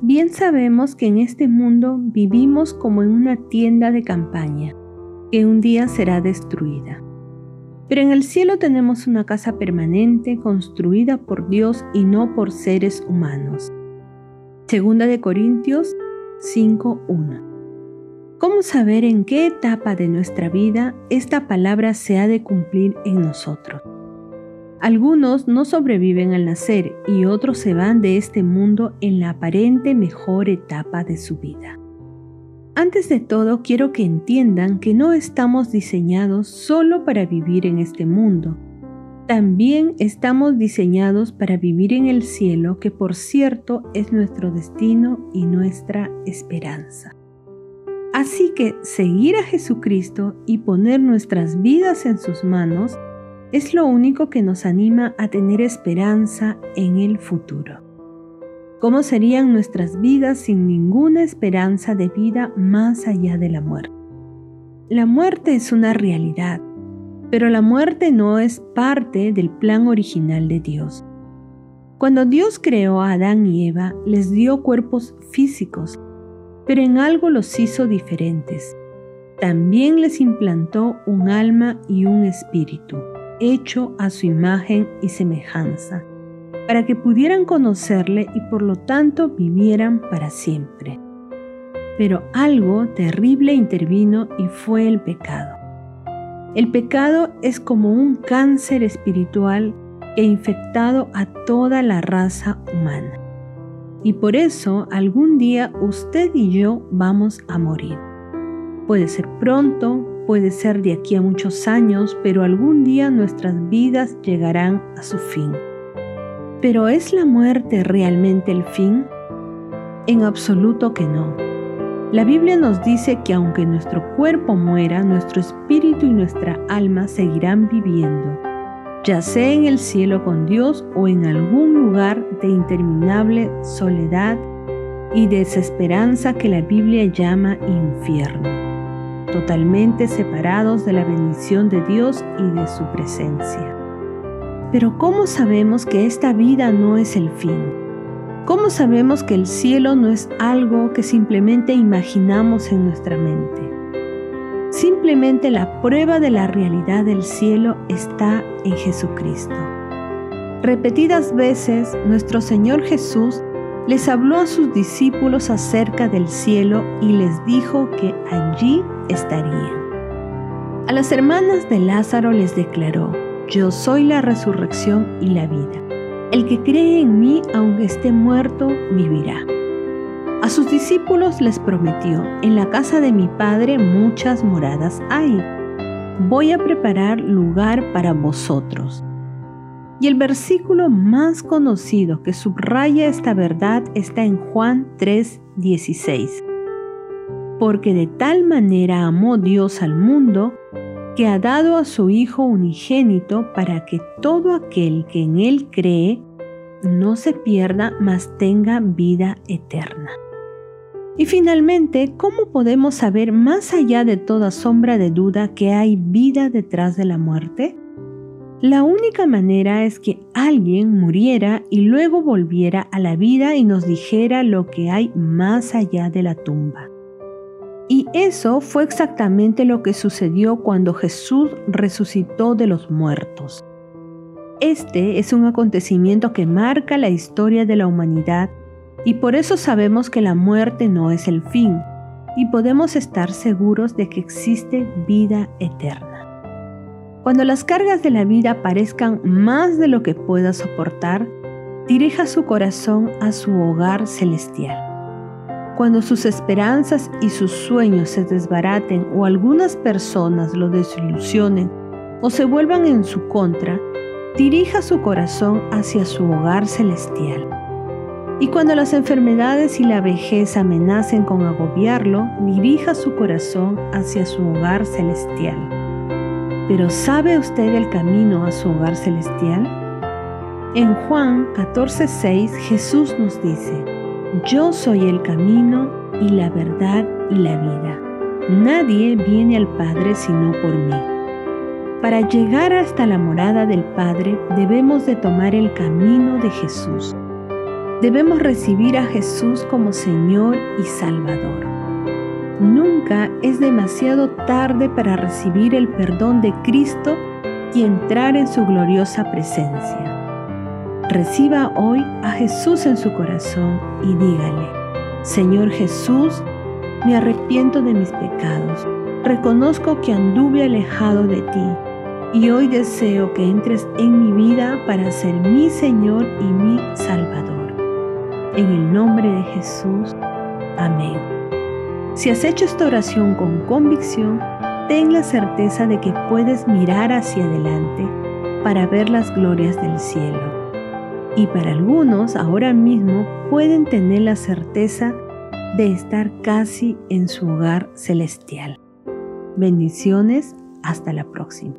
Bien sabemos que en este mundo vivimos como en una tienda de campaña, que un día será destruida. Pero en el cielo tenemos una casa permanente construida por Dios y no por seres humanos. Segunda de Corintios 5:1. ¿Cómo saber en qué etapa de nuestra vida esta palabra se ha de cumplir en nosotros? Algunos no sobreviven al nacer y otros se van de este mundo en la aparente mejor etapa de su vida. Antes de todo, quiero que entiendan que no estamos diseñados solo para vivir en este mundo. También estamos diseñados para vivir en el cielo, que por cierto es nuestro destino y nuestra esperanza. Así que seguir a Jesucristo y poner nuestras vidas en sus manos es lo único que nos anima a tener esperanza en el futuro. ¿Cómo serían nuestras vidas sin ninguna esperanza de vida más allá de la muerte? La muerte es una realidad, pero la muerte no es parte del plan original de Dios. Cuando Dios creó a Adán y Eva, les dio cuerpos físicos, pero en algo los hizo diferentes. También les implantó un alma y un espíritu hecho a su imagen y semejanza, para que pudieran conocerle y por lo tanto vivieran para siempre. Pero algo terrible intervino y fue el pecado. El pecado es como un cáncer espiritual que ha infectado a toda la raza humana. Y por eso algún día usted y yo vamos a morir. Puede ser pronto, puede ser de aquí a muchos años, pero algún día nuestras vidas llegarán a su fin. ¿Pero es la muerte realmente el fin? En absoluto que no. La Biblia nos dice que aunque nuestro cuerpo muera, nuestro espíritu y nuestra alma seguirán viviendo, ya sea en el cielo con Dios o en algún lugar de interminable soledad y desesperanza que la Biblia llama infierno totalmente separados de la bendición de Dios y de su presencia. Pero ¿cómo sabemos que esta vida no es el fin? ¿Cómo sabemos que el cielo no es algo que simplemente imaginamos en nuestra mente? Simplemente la prueba de la realidad del cielo está en Jesucristo. Repetidas veces nuestro Señor Jesús les habló a sus discípulos acerca del cielo y les dijo que allí. A las hermanas de Lázaro les declaró, yo soy la resurrección y la vida. El que cree en mí, aunque esté muerto, vivirá. A sus discípulos les prometió, en la casa de mi Padre muchas moradas hay. Voy a preparar lugar para vosotros. Y el versículo más conocido que subraya esta verdad está en Juan 3:16. Porque de tal manera amó Dios al mundo que ha dado a su Hijo unigénito para que todo aquel que en Él cree no se pierda, mas tenga vida eterna. Y finalmente, ¿cómo podemos saber más allá de toda sombra de duda que hay vida detrás de la muerte? La única manera es que alguien muriera y luego volviera a la vida y nos dijera lo que hay más allá de la tumba. Y eso fue exactamente lo que sucedió cuando Jesús resucitó de los muertos. Este es un acontecimiento que marca la historia de la humanidad y por eso sabemos que la muerte no es el fin y podemos estar seguros de que existe vida eterna. Cuando las cargas de la vida parezcan más de lo que pueda soportar, dirija su corazón a su hogar celestial. Cuando sus esperanzas y sus sueños se desbaraten o algunas personas lo desilusionen o se vuelvan en su contra, dirija su corazón hacia su hogar celestial. Y cuando las enfermedades y la vejez amenacen con agobiarlo, dirija su corazón hacia su hogar celestial. Pero ¿sabe usted el camino a su hogar celestial? En Juan 14:6 Jesús nos dice, Yo soy el camino y la verdad y la vida. Nadie viene al Padre sino por mí. Para llegar hasta la morada del Padre debemos de tomar el camino de Jesús. debemos recibir a Jesús como Señor y Salvador. Nunca es demasiado tarde para recibir el perdón de Cristo y entrar en su gloriosa presencia. Reciba hoy a Jesús en su corazón y dígale, Señor Jesús, me arrepiento de mis pecados, reconozco que anduve alejado de ti y hoy deseo que entres en mi vida para ser mi Señor y mi Salvador. En el nombre de Jesús. Amén. Si has hecho esta oración con convicción, ten la certeza de que puedes mirar hacia adelante para ver las glorias del cielo. Y para algunos ahora mismo pueden tener la certeza de estar casi en su hogar celestial. Bendiciones, hasta la próxima.